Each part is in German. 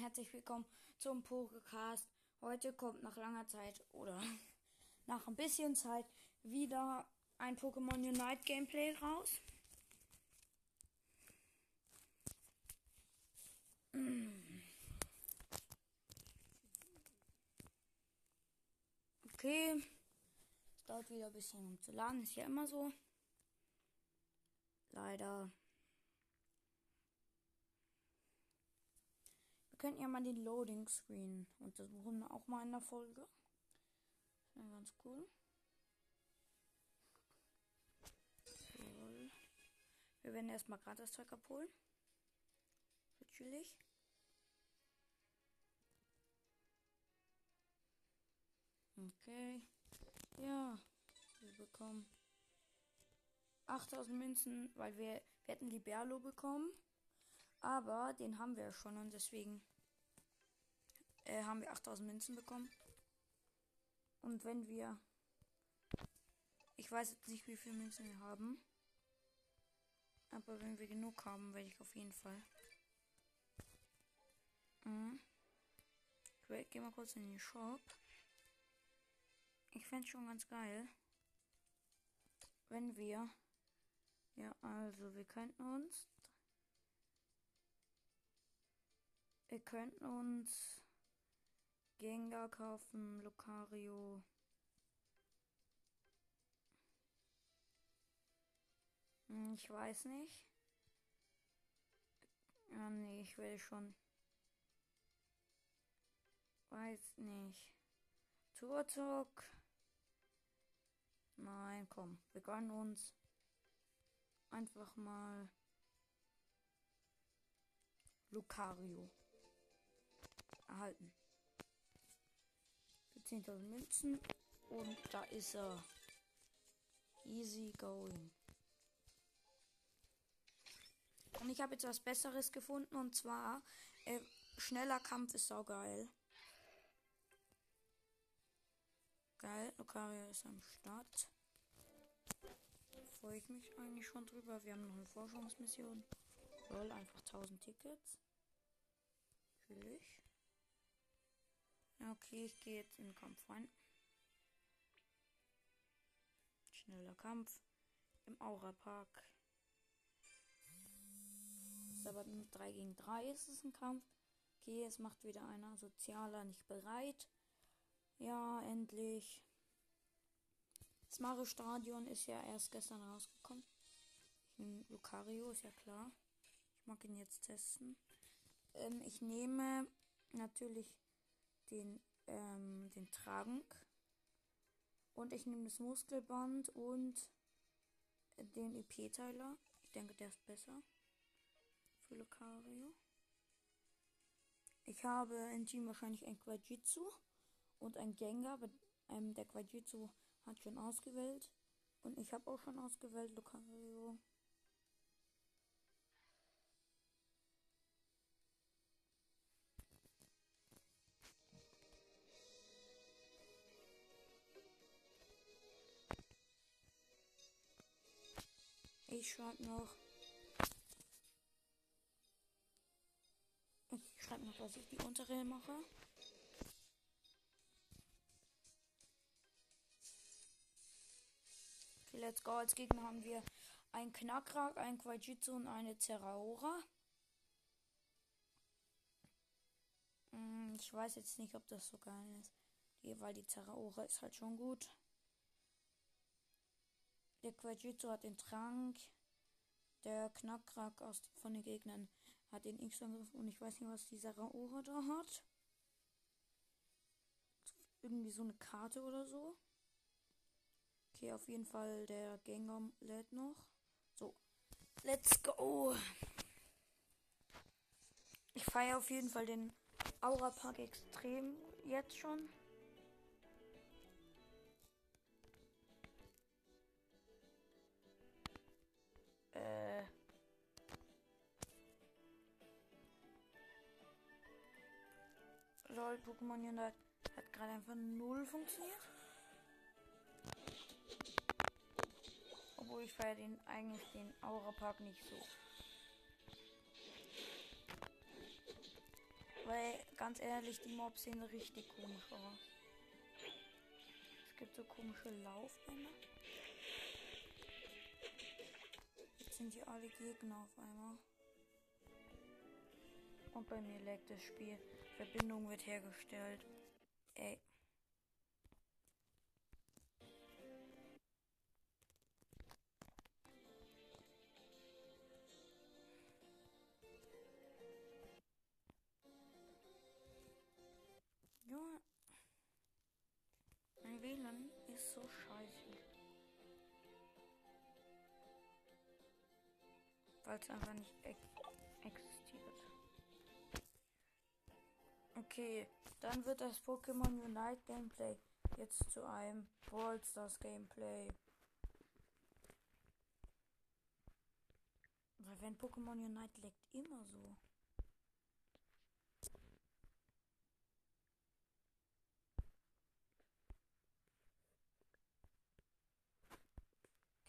herzlich willkommen zum Pokecast. Heute kommt nach langer Zeit oder nach ein bisschen Zeit wieder ein Pokémon Unite Gameplay raus. Okay, es dauert wieder ein bisschen um zu laden, ist ja immer so. Leider könnten ja mal den Loading Screen untersuchen, auch mal in der Folge. Das wäre ganz cool. Cool. Wir werden erstmal gratis Zeug abholen. Natürlich. Okay. Ja, wir bekommen 8000 Münzen, weil wir, wir hätten Liberlo bekommen. Aber den haben wir schon und deswegen äh, haben wir 8000 Münzen bekommen. Und wenn wir. Ich weiß jetzt nicht, wie viele Münzen wir haben. Aber wenn wir genug haben, werde ich auf jeden Fall. Mhm. Ich gehe mal kurz in den Shop. Ich fände es schon ganz geil. Wenn wir. Ja, also wir könnten uns Wir könnten uns Gengar kaufen, Lucario. Hm, ich weiß nicht. Ja, nee, ich will schon. Weiß nicht. Turtok. Nein, komm. Wir gönnen uns einfach mal Lucario erhalten. Für 10.000 Münzen. Und da ist er. Easy going. Und ich habe jetzt was Besseres gefunden. Und zwar, äh, schneller Kampf ist saugeil. Geil, Lucario ist am Start. Freue ich mich eigentlich schon drüber. Wir haben noch eine Forschungsmission. Lol, einfach 1000 Tickets. Natürlich. Okay, ich gehe jetzt in den Kampf rein. Schneller Kampf im Aura Park. Ist aber 3 gegen 3 ist es ein Kampf. Okay, es macht wieder einer sozialer nicht bereit. Ja, endlich. Das Mario Stadion ist ja erst gestern rausgekommen. Lucario ist ja klar. Ich mag ihn jetzt testen. Ähm, ich nehme natürlich den, ähm, den Trank. Und ich nehme das Muskelband und den EP-Teiler. Ich denke, der ist besser. Für Lucario. Ich habe im Team wahrscheinlich ein Quajitsu und ein Gengar. Aber, ähm, der Quajitsu hat schon ausgewählt. Und ich habe auch schon ausgewählt Lucario. Ich schreibe noch. Ich schreibe noch, was ich die untere mache. Okay, let's go. Als Gegner haben wir ein Knackrak, ein Quajitsu und eine Zeraora. Hm, ich weiß jetzt nicht, ob das so geil ist. Weil die Zeraora ist halt schon gut. Der Quajitsu hat den Trank. Der Knackrack aus, von den Gegnern hat den X-Angriff und ich weiß nicht, was dieser Raora da hat. Irgendwie so eine Karte oder so. Okay, auf jeden Fall der Gänger lädt noch. So, let's go. Ich feiere auf jeden Fall den Aura Park extrem jetzt schon. Lol, Pokémon Unite hat gerade einfach null funktioniert. Obwohl ich feiere den eigentlich den Aura Park nicht so. Weil, ganz ehrlich, die Mobs sehen richtig komisch aus. Es gibt so komische Laufbänder. Jetzt sind hier alle Gegner auf einmal. Und bei mir leckt das Spiel. Verbindung wird hergestellt. Ey. Junge. Mein WLAN ist so scheiße. Weil es einfach nicht ex Okay, dann wird das Pokémon Unite Gameplay jetzt zu einem Brawl Stars Gameplay. Weil wenn Pokémon Unite leckt immer so.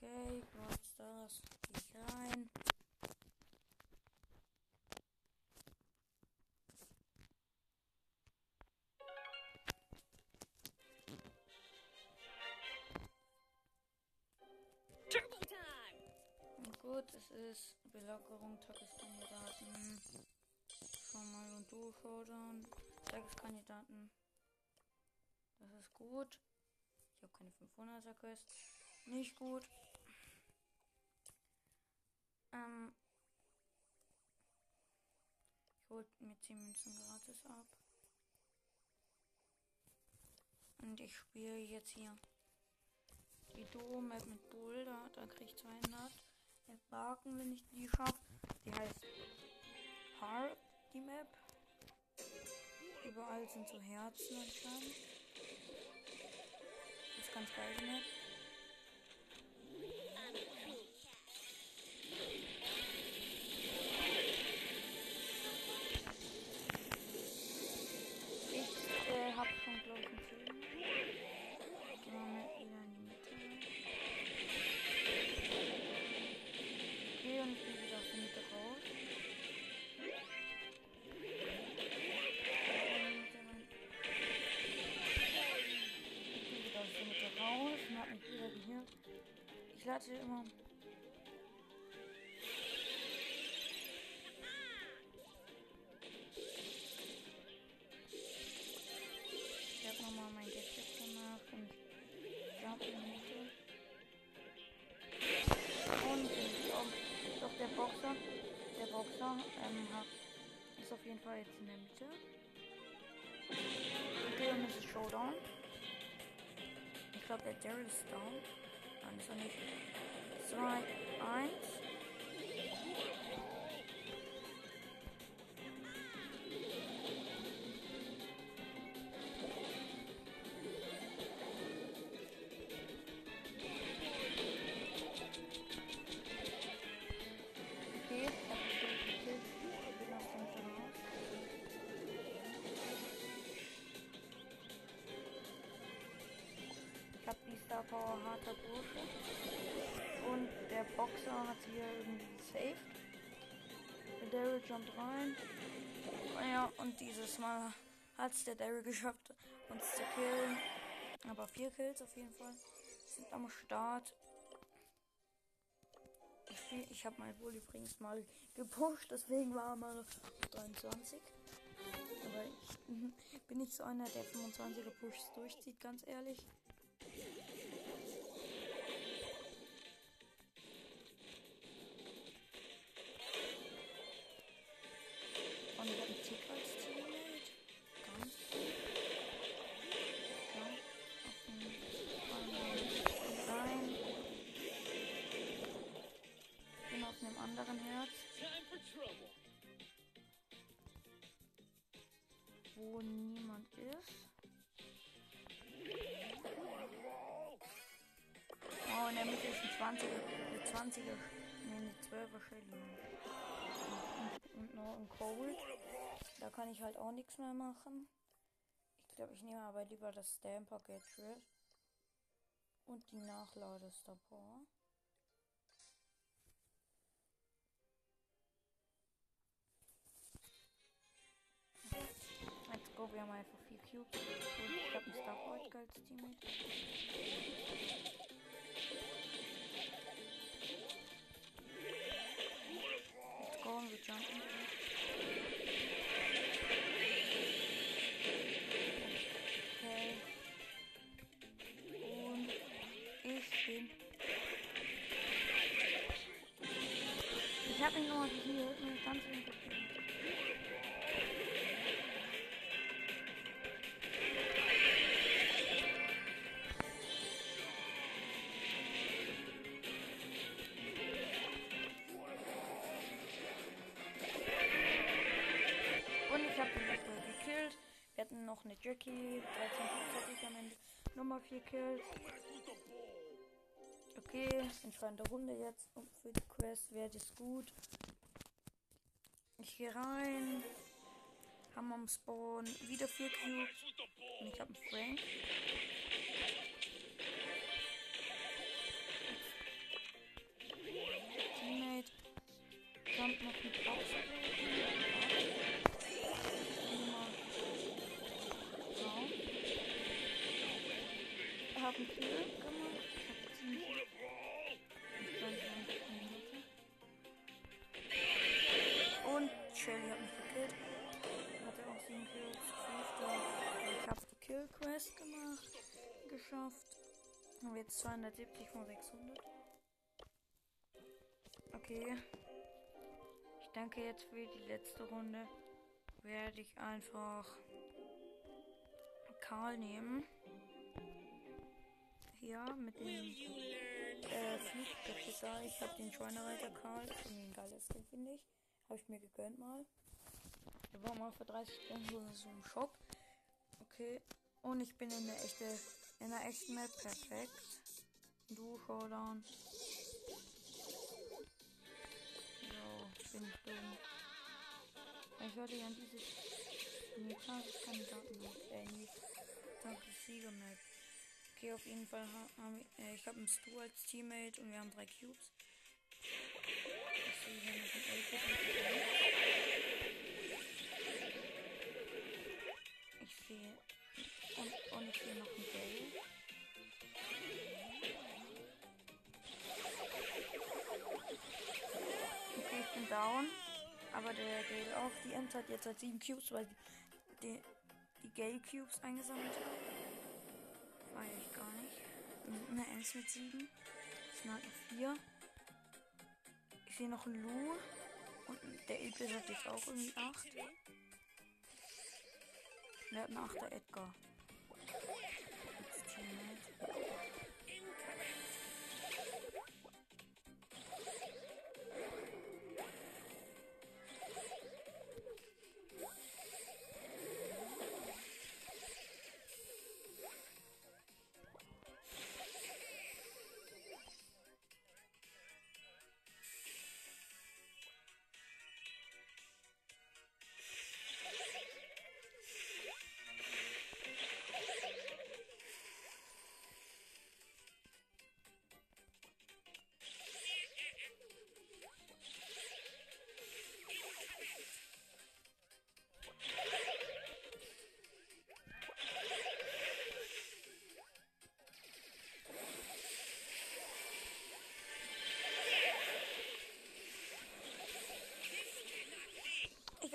Okay, Brawl Stars, geh ich rein. Gut, es ist Belockerung, Tageskandidaten. Schon mal und du, Showdown. Tageskandidaten. Das ist gut. Ich habe keine 500er Quest. Nicht gut. Ähm. Ich hol mir 10 Münzen gratis ab. Und ich spiele jetzt hier die Duo-Map mit Bull, da, da krieg ich 200 Marken, wenn ich die schaffe. Die heißt Park, die Map. Überall sind so Herzen anscheinend. Das ist ganz geil, die Map. Ich lade immer. Ich hab nochmal mein Gadget gemacht und glaube in Mitte. Und doch, doch der Boxer, der Boxer ähm, hat, ist auf jeden Fall jetzt in der Mitte. Okay, und es ist Showdown. Ich glaube, der Daryl ist down. Nein, ist er nicht. 2, 1. Star Power harter Bursche. Und der Boxer hat sie hier irgendwie gesaved. Der Daryl jumpt rein. Naja, und dieses Mal hat es der Daryl geschafft, uns zu killen. Aber vier Kills auf jeden Fall sind am Start. Ich, ich habe mein Wohl übrigens mal gepusht, deswegen war er mal auf 23. Aber ich bin nicht so einer, der 25er Pushs durchzieht, ganz ehrlich. 20er, nee, eine 12er Shelly. Und, noch ein Cold. Da kann ich halt auch nichts mehr machen. Ich glaube, ich nehme aber lieber das Stamper Gadget. Und die Nachladestopper. wir haben einfach vier Cubes. Und ich habe einen Starboy als Teammate. Let's go, wir jumpen. Okay. Und ich bin. Ich habe mich nochmal und ganz wenig Nummer 4 Kills. Okay, entscheidende Runde jetzt. Und für die Quest wäre das gut. Ich gehe rein. Hammer am Spawn. Wieder 4 Cubes. Und ich habe einen Frank. Geschafft. Haben wir jetzt 270 von 600. Okay. Ich denke jetzt für die letzte Runde werde ich einfach Karl nehmen. Hier mit dem äh, Flugbeschützer. Ich habe den Schweinereiter Karl. Irgendwie ein geiles Skin, finde ich. Habe ich mir gegönnt mal. Der war mal für 30 Euro so im Shop. Okay. Und ich bin in der echte, in der echten Map perfekt. Du Showdown. So, bin ich dumm. Ich sollte ja dieses Nee, Tageskandidaten äh, nee, Tagessieger-Map. Okay, auf jeden Fall haben wir, äh, ich habe einen Stu als Teammate und wir haben drei Cubes. Ich sehe hier noch ein Elfit Ich sehe und ich sehe noch ein Gale. Okay, ich bin down. Aber der Gale auch. Die Ems hat jetzt halt 7 Cubes, weil die, die Gale Cubes eingesammelt hat. Feier ich gar nicht. Eine Ems mit 7. Es sind halt noch 4. Ich sehe noch einen Lu. Und der Ilpis hat jetzt auch irgendwie 8. Der hat einen 8er Edgar.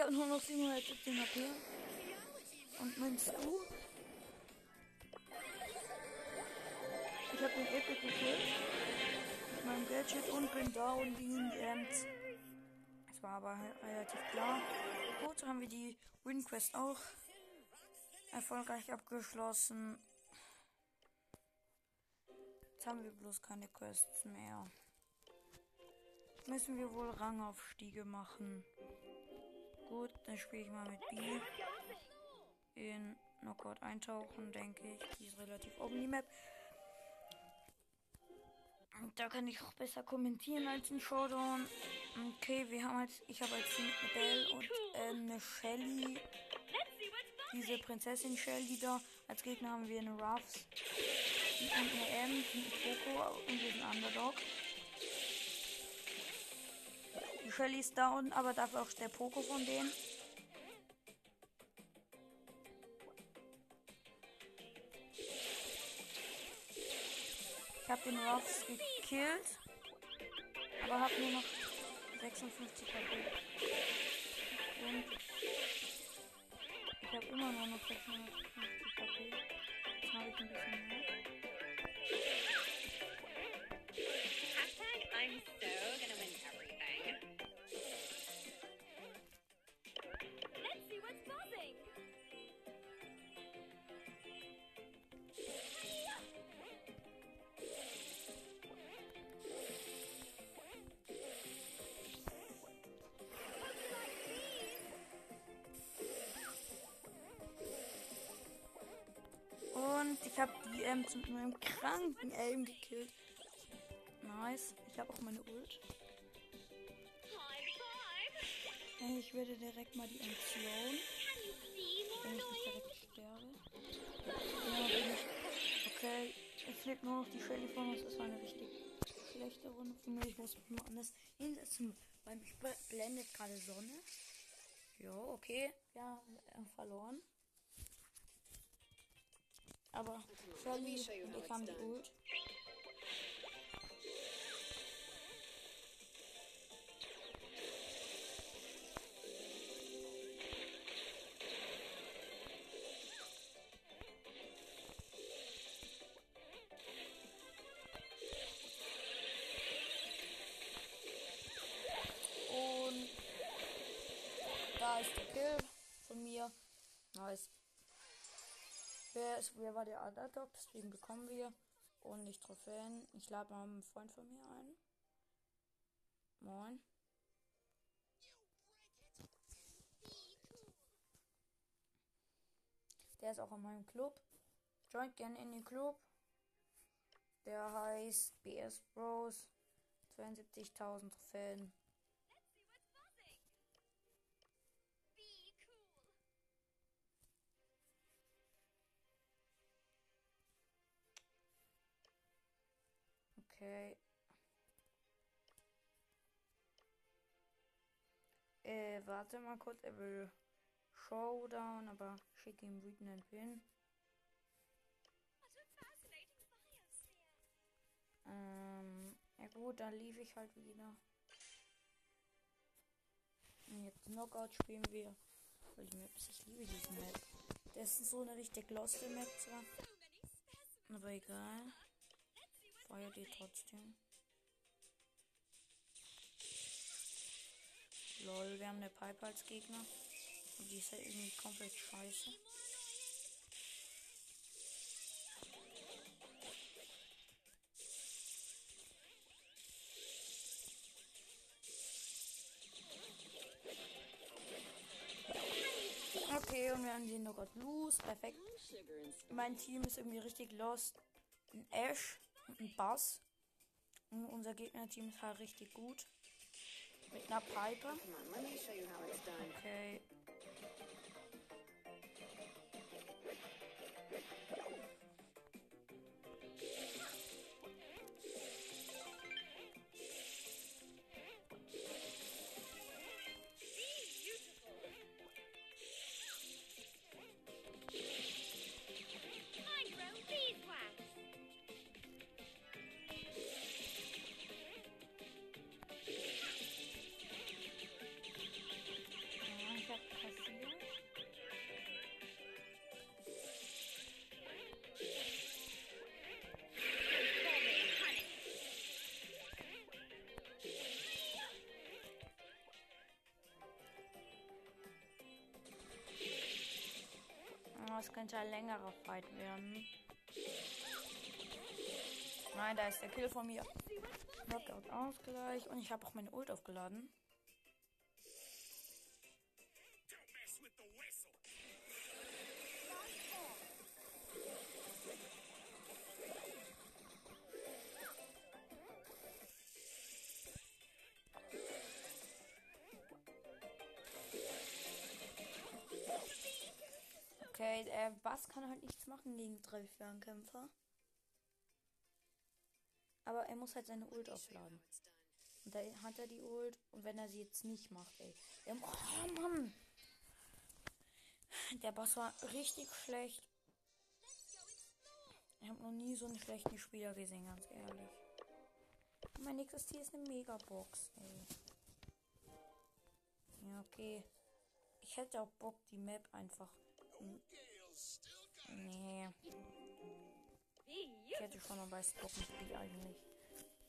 Habe nur noch 717 HP. Und meinst du? Ich habe den Epic gekillt. Mit meinem Gadget und bin down gegen die Ends. Es war aber relativ klar. Gut, haben wir die Win Quest auch erfolgreich abgeschlossen. Jetzt haben wir bloß keine Quests mehr. Müssen wir wohl Rangaufstiege machen. Gut, dann spiele ich mal mit B. In Knockout eintauchen, denke ich. Die ist relativ oben, die Map. Und da kann ich auch besser kommentieren als in Showdown. Okay, wir haben als, ich habe als Team eine Belle und äh, eine Shelly. Diese Prinzessin Shelly da. Als Gegner haben wir eine Ruffs. Und eine M, die Poco und wir sind Underdog. Shelly ist down, aber dafür auch der Poco von denen. Ich habe den Ross gekillt, aber habe nur noch 56 HP. Ich habe immer nur noch 56 HP. Jetzt habe ich ein bisschen ich habe die Ems mit meinem kranken Aim gekillt. Nice. Ich habe auch meine Ult. Ey, Ich werde direkt mal die Ems more wenn ich nicht direkt sterbe. Okay, es fehlt nur noch die Shelly von uns. Das war eine richtig schlechte Runde von mir. Ich muss mich mal anders hinsetzen, weil mich blendet gerade Sonne. Jo, okay. Ja, äh, verloren. Aber Shelly und ich die. Ult. Wer, ist, wer war der Underdog? Deswegen bekommen wir ordentlich Trophäen. Ich lade mal einen Freund von mir ein. Moin. Der ist auch in meinem Club. Joint gerne in den Club. Der heißt BS Bros. 72.000 Trophäen. Okay. Äh, warte mal kurz, er will Showdown, aber schick ihm wütenden Pin. Ähm, ja gut, dann lief ich halt wieder. Und jetzt Knockout spielen wir. Weil die Map ich liebe diese Map. Das ist so eine richtig lost Map zwar. Aber egal. Feuer die trotzdem. Lol, wir haben eine Pipe als Gegner. Und die ist ja irgendwie komplett scheiße. Okay, und wir haben den Knockout los. Perfekt. Mein Team ist irgendwie richtig lost. Ein Ash und ein Bass. Und unser Gegnerteam ist halt richtig gut. Mit einer Piper. Come Es könnte ein längerer Fight werden. Nein, da ist der Kill von mir. Knockout Ausgleich. Und ich habe auch meine Ult aufgeladen. Machen gegen drei Fernkämpfer. Aber er muss halt seine Ult aufladen. Und da hat er die Ult. Und wenn er sie jetzt nicht macht, ey. Der, oh Mann! Der Boss war richtig schlecht. Ich habe noch nie so einen schlechten Spieler gesehen, ganz ehrlich. Und mein nächstes Tier ist eine Megabox, ey. Ja, okay. Ich hätte auch Bock, die Map einfach. Nee, ich hätte schon Bock mit Spiel eigentlich.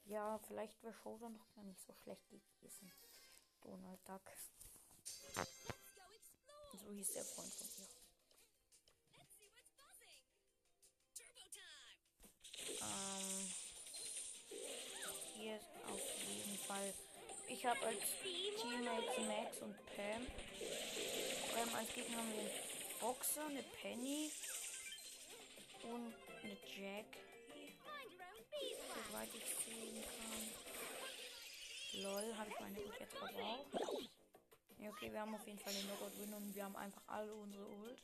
Ja, vielleicht wäre Showdown noch gar nicht so schlecht gewesen. Donald Duck. So hieß der Freund von ihr. Ähm, hier ist auf jeden Fall. Ich habe als Teammates Max und Pam. Ähm, als Gegner haben wir Boxer, eine Penny und eine Jack, soweit ich sehen kann. Lol, habe ich meine Ult jetzt verbraucht? Ja, okay, wir haben auf jeden Fall den Knockout Win und wir haben einfach alle unsere Ult.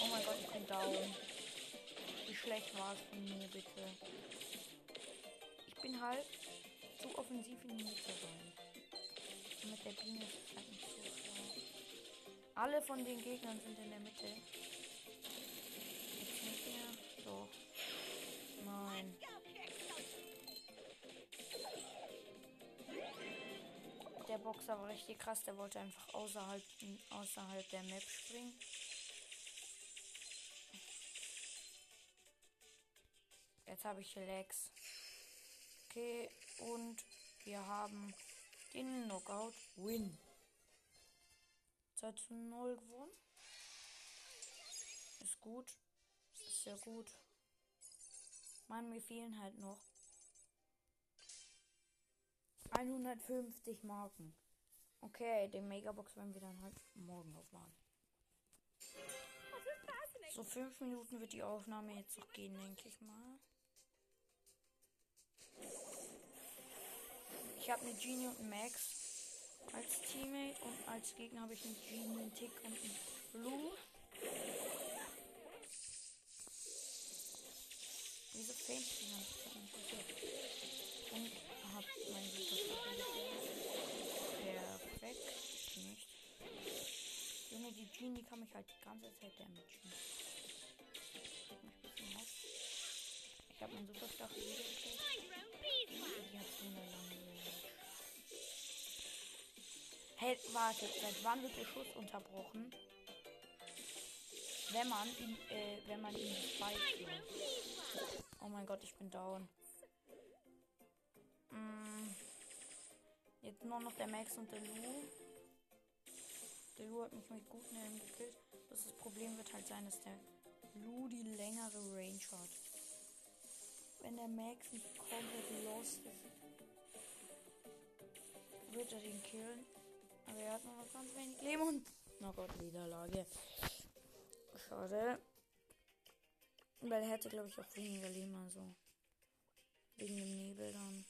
Oh mein Gott, ich bin down. Wie schlecht war es von mir, bitte? Ich bin halt zu offensiv in die Mitte rein. Mit der Biene ist es halt nicht so. Alle von den Gegnern sind in der Mitte. Jetzt nicht mehr. Doch. Nein. Der Boxer war richtig krass. Der wollte einfach außerhalb, außerhalb der Map springen. Jetzt habe ich Lex. Okay, und wir haben den Knockout Win. 2 zu 0 gewonnen. Ist gut. Ist sehr gut. Mann, mir fehlen halt noch 150 Marken. Okay, den Megabox werden wir dann halt morgen aufmachen. So fünf Minuten wird die Aufnahme jetzt noch gehen, denke ich mal. Ich habe eine Genie und einen Max als Teammate und als Gegner habe ich einen Genie, einen Tick und einen Blue. Wieso fängt die ganze? Und hab mein Superstar Perfekt. Nicht. Junge, die Genie kann mich halt die ganze Zeit damagen. Ich hab meinen Superstar wieder gekriegt. Die hat so eine lange. Hey, warte, seit wann wird der Schuss unterbrochen? Wenn man ihn, äh, wenn man ihn spiked. Oh mein Gott, ich bin down. Mm. Jetzt nur noch der Max und der Lu. Der Lu hat mich mit guten Helm gekillt. Das, das Problem wird halt sein, dass der Lu die längere Range hat. Wenn der Max nicht komplett lost ist, wird er den killen. Aber er hat noch ganz wenig Leben und. Oh Gott, Niederlage. Schade. Weil er hätte, glaube ich, auch weniger Leben, also. Wegen dem Nebel dann.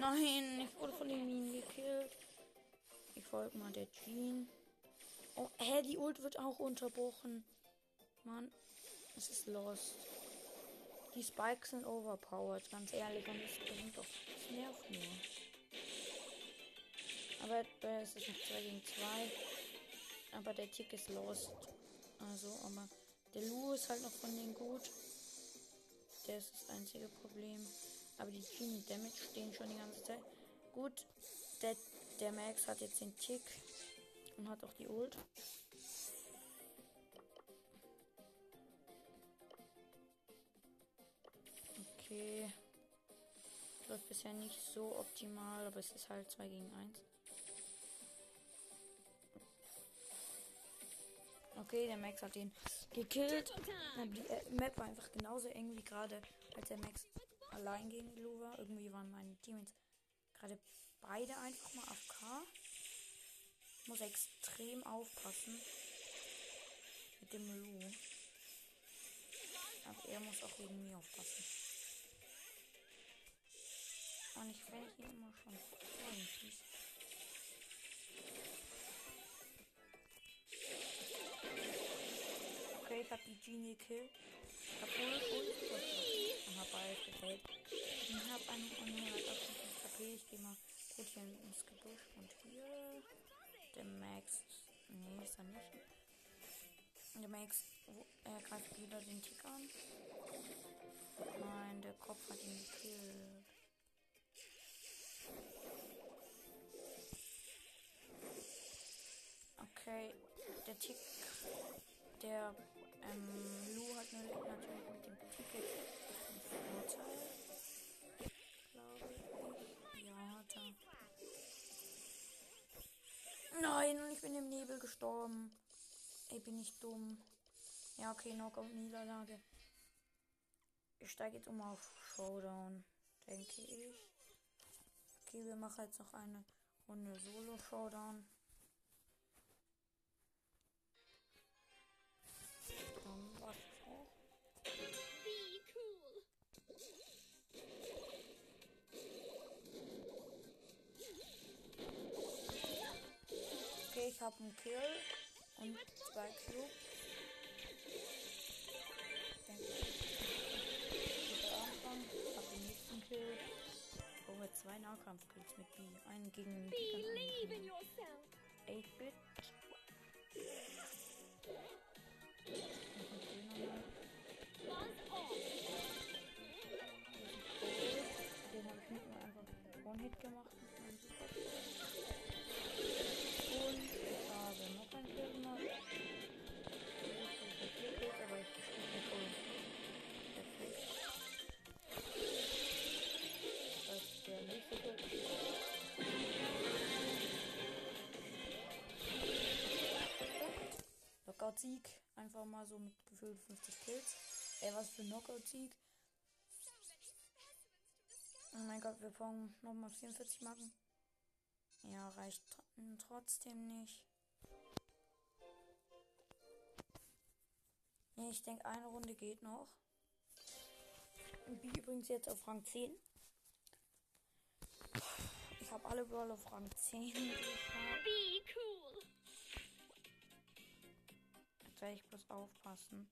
Nein, ich wurde von den Minen gekillt. Ich folge mal der Jean. Oh, hä, die Ult wird auch unterbrochen. Mann, es ist lost. Die Spikes sind overpowered, ganz ehrlich. Und das bringt doch. Das nervt nur. Aber äh, es ist noch 2 gegen 2. Aber der Tick ist lost. Also, aber der Lu ist halt noch von denen gut. Der ist das einzige Problem. Aber die Genie Damage stehen schon die ganze Zeit. Gut, der, der Max hat jetzt den Tick und hat auch die Ult. Okay. Läuft bisher nicht so optimal, aber es ist halt 2 gegen 1. Okay, der Max hat ihn gekillt. Die äh, Map war einfach genauso eng wie gerade, als der Max allein gegen die Lu war. Irgendwie waren meine Teammates gerade beide einfach mal AFK. Ich muss extrem aufpassen mit dem Lu. Aber er muss auch wegen mir aufpassen. Und ich werde hier immer schon schießen. Okay, ich habe die Genie gekillt. Ich hab Ult und. Aha, bald gefällt. Ich habe einen 158 KP. Ich gehe mal gut hier ins Gebüsch. Und hier. Der Max. Nee, ist er nicht. Der Max er greift wieder den Tick an. Nein, der Kopf hat ihn gekillt. Okay, der Tick, der ähm, Lu hat natürlich mit dem Ticket einen Vorteil. Nein, und ich bin im Nebel gestorben. Ey, bin ich dumm. Ja, okay, Knockout-Niederlage. Ich steige jetzt um auf Showdown, denke ich. Okay, wir machen jetzt noch eine Runde Solo-Showdown. Habe einen Kill und zwei Cube. Denke ich. Guter Anfang. Hab den nächsten Kill. Oh, jetzt zwei Nahkampfkills mit B. Einen gegen Believe in yourself. 8-Bit. Noch ein Kill nochmal. Buzz off. Den habe ich nicht nur einfach One-Hit gemacht Knockout-Sieg. Einfach mal so mit gefühlt 50 Kills. Ey, was für ein Knockout-Sieg. Oh mein Gott, wir brauchen nochmal 44 Marken. Ja, reicht tr- trotzdem nicht. Nee, ich denke, eine Runde geht noch. Ich bin übrigens jetzt auf Rang 10. Ich habe alle Brawler auf Rang 10. die ich hab. Be cool. Werde ich bloß aufpassen.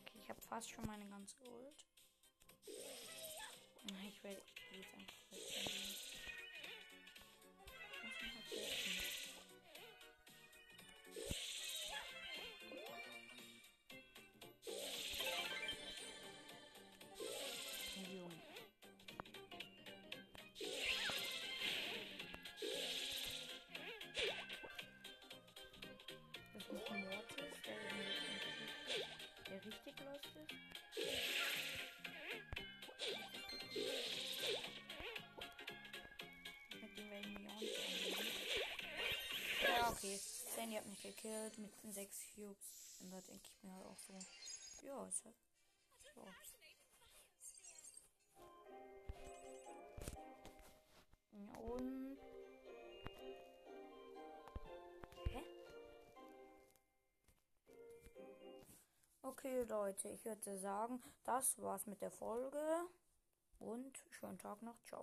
Okay, ich habe fast schon meine ganze Ult. Ich werde jetzt einfach Sandy hat mich gekillt mit den 6 Cubes. Und da denke ich mir halt auch so, ja, ist halt. Ja. Ja, und. Hä? Okay, Leute, ich würde sagen, das war's mit der Folge. Und schönen Tag noch. Ciao.